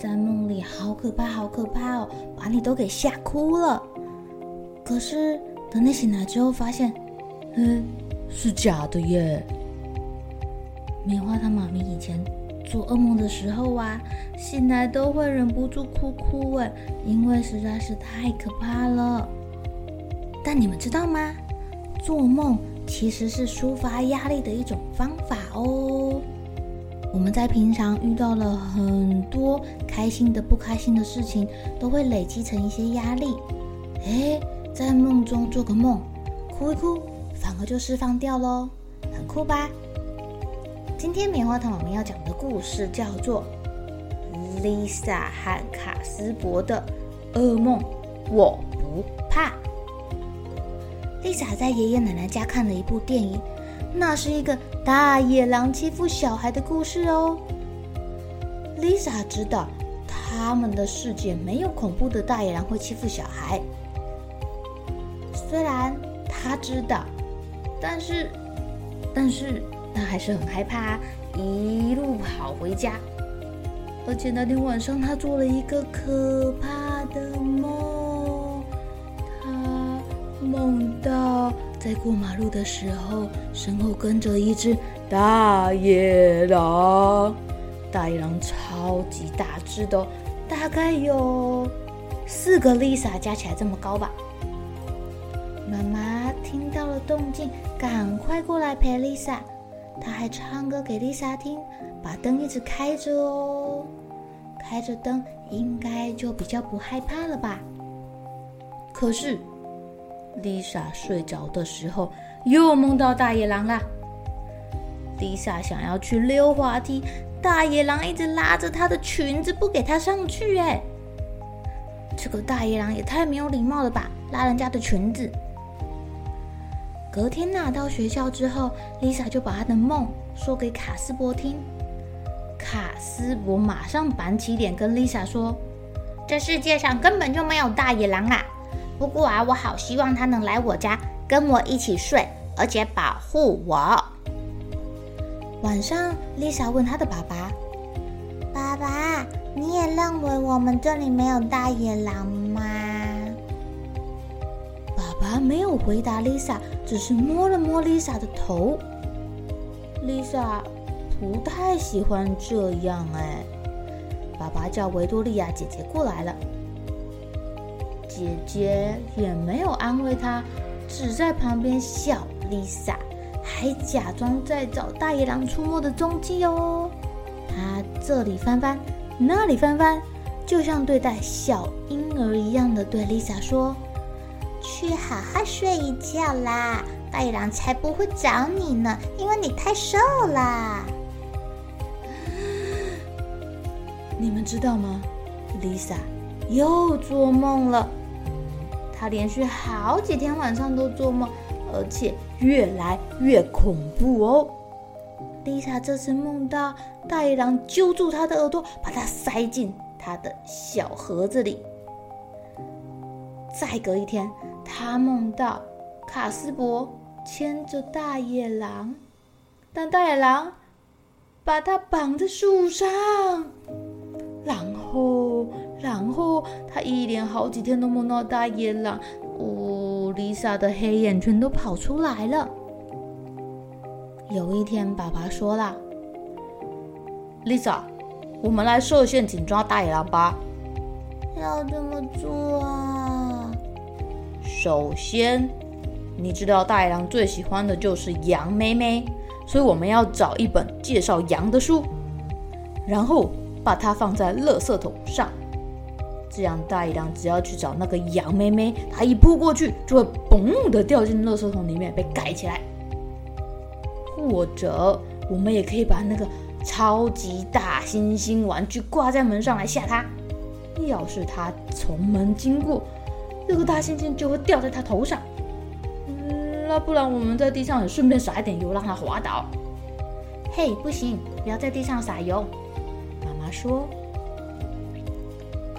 在梦里好可怕，好可怕哦，把你都给吓哭了。可是等你醒来之后，发现，嗯，是假的耶。棉花糖妈咪以前做噩梦的时候啊，醒来都会忍不住哭哭哎，因为实在是太可怕了。但你们知道吗？做梦其实是抒发压力的一种方法哦。我们在平常遇到了很多开心的、不开心的事情，都会累积成一些压力。诶，在梦中做个梦，哭一哭，反而就释放掉喽，很酷吧？今天棉花糖我们要讲的故事叫做《Lisa 和卡斯伯的噩梦》，我不怕。Lisa 在爷爷奶奶家看了一部电影。那是一个大野狼欺负小孩的故事哦。Lisa 知道，他们的世界没有恐怖的大野狼会欺负小孩。虽然他知道，但是，但是他还是很害怕，一路跑回家。而且那天晚上，他做了一个可怕的过马路的时候，身后跟着一只大野狼。大野狼超级大只的，大概有四个 Lisa 加起来这么高吧。妈妈听到了动静，赶快过来陪 Lisa。她还唱歌给 Lisa 听，把灯一直开着哦。开着灯应该就比较不害怕了吧？可是。Lisa 睡着的时候，又梦到大野狼啦。Lisa 想要去溜滑梯，大野狼一直拉着她的裙子不给她上去。哎，这个大野狼也太没有礼貌了吧，拉人家的裙子。隔天呐，到学校之后，Lisa 就把她的梦说给卡斯伯听。卡斯伯马上板起脸跟 Lisa 说：“这世界上根本就没有大野狼啊！”不过啊，我好希望他能来我家跟我一起睡，而且保护我。晚上，Lisa 问她的爸爸：“爸爸，你也认为我们这里没有大野狼吗？”爸爸没有回答 Lisa，只是摸了摸 Lisa 的头。Lisa 不太喜欢这样哎。爸爸叫维多利亚姐姐过来了。姐姐也没有安慰她，只在旁边笑。Lisa 还假装在找大野狼出没的踪迹哦。她这里翻翻，那里翻翻，就像对待小婴儿一样的对 Lisa 说：“去好好睡一觉啦，大野狼才不会找你呢，因为你太瘦啦。”你们知道吗？Lisa 又做梦了。他连续好几天晚上都做梦，而且越来越恐怖哦。Lisa 这次梦到大野狼揪住她的耳朵，把它塞进他的小盒子里。再隔一天，她梦到卡斯柏牵着大野狼，但大野狼把它绑在树上，然后。然后他一连好几天都梦到大野狼，哦，Lisa 的黑眼圈都跑出来了。有一天，爸爸说了：“Lisa，我们来设陷阱抓大野狼吧。”要怎么做啊？首先，你知道大野狼最喜欢的就是羊妹妹，所以我们要找一本介绍羊的书，然后把它放在垃圾桶上。这样大野狼只要去找那个羊妹妹，它一扑过去，就会嘣的掉进垃圾桶里面被盖起来。或者，我们也可以把那个超级大猩猩玩具挂在门上来吓它。要是它从门经过，这个大猩猩就会掉在它头上。那不然我们在地上也顺便撒一点油，让它滑倒。嘿，不行，不要在地上撒油。妈妈说。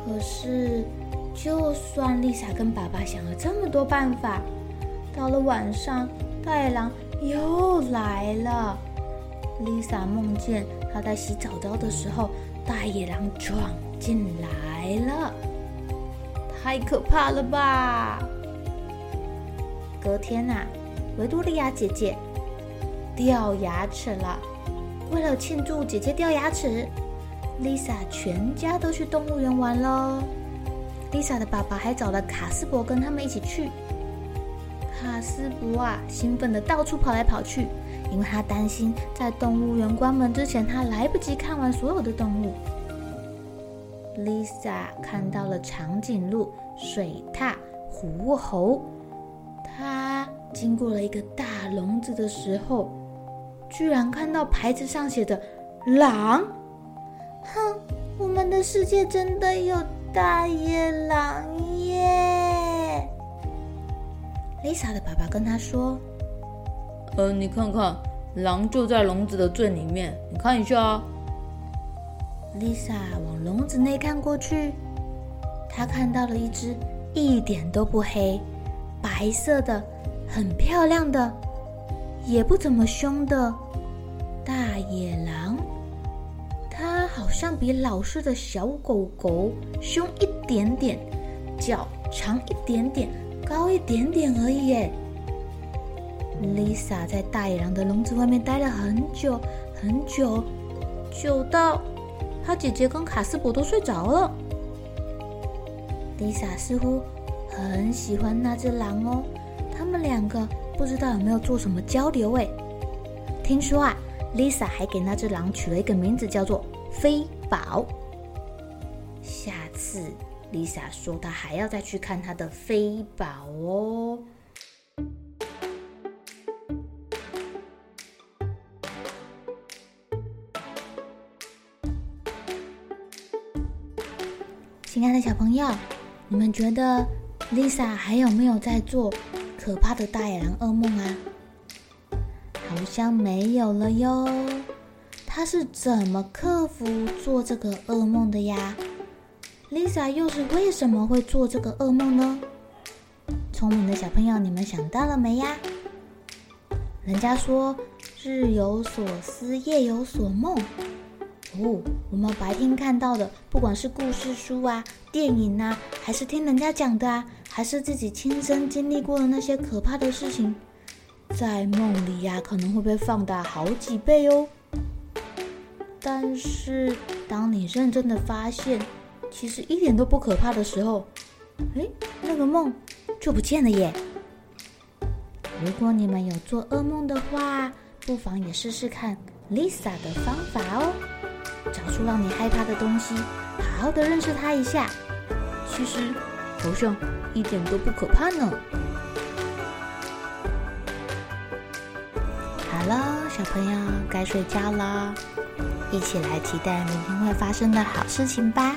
可是，就算丽莎跟爸爸想了这么多办法，到了晚上，大野狼又来了。丽莎梦见她在洗澡澡的时候，大野狼闯进来了，太可怕了吧！隔天呐、啊，维多利亚姐姐掉牙齿了。为了庆祝姐姐掉牙齿，丽莎全家都去动物园玩喽。丽莎的爸爸还找了卡斯伯跟他们一起去。卡斯伯啊，兴奋的到处跑来跑去，因为他担心在动物园关门之前，他来不及看完所有的动物。丽莎看到了长颈鹿、水獭、狐猴。他经过了一个大笼子的时候，居然看到牌子上写的“狼”。哼，我们的世界真的有大野狼耶！！Lisa 的爸爸跟她说：“呃，你看看，狼就在笼子的最里面，你看一下啊。”丽莎往笼子内看过去，她看到了一只一点都不黑、白色的、很漂亮的、也不怎么凶的大野狼。好像比老式的小狗狗凶一点点，脚长一点点，高一点点而已耶。Lisa 在大野狼的笼子外面待了很久很久，久到。她姐姐跟卡斯伯都睡着了。丽莎似乎很喜欢那只狼哦，他们两个不知道有没有做什么交流诶。听说啊，丽莎还给那只狼取了一个名字，叫做飞宝。下次丽莎说她还要再去看她的飞宝哦。亲爱的小朋友，你们觉得 Lisa 还有没有在做可怕的大野狼噩梦啊？好像没有了哟。他是怎么克服做这个噩梦的呀？Lisa 又是为什么会做这个噩梦呢？聪明的小朋友，你们想到了没呀？人家说日有所思，夜有所梦。哦，我们白天看到的，不管是故事书啊、电影啊，还是听人家讲的啊，还是自己亲身经历过的那些可怕的事情，在梦里呀，可能会被放大好几倍哦。但是，当你认真的发现，其实一点都不可怕的时候，哎，那个梦就不见了耶。如果你们有做噩梦的话，不妨也试试看 Lisa 的方法哦。找出让你害怕的东西，好好的认识它一下。其实头像一点都不可怕呢。小朋友该睡觉了，一起来期待明天会发生的好事情吧。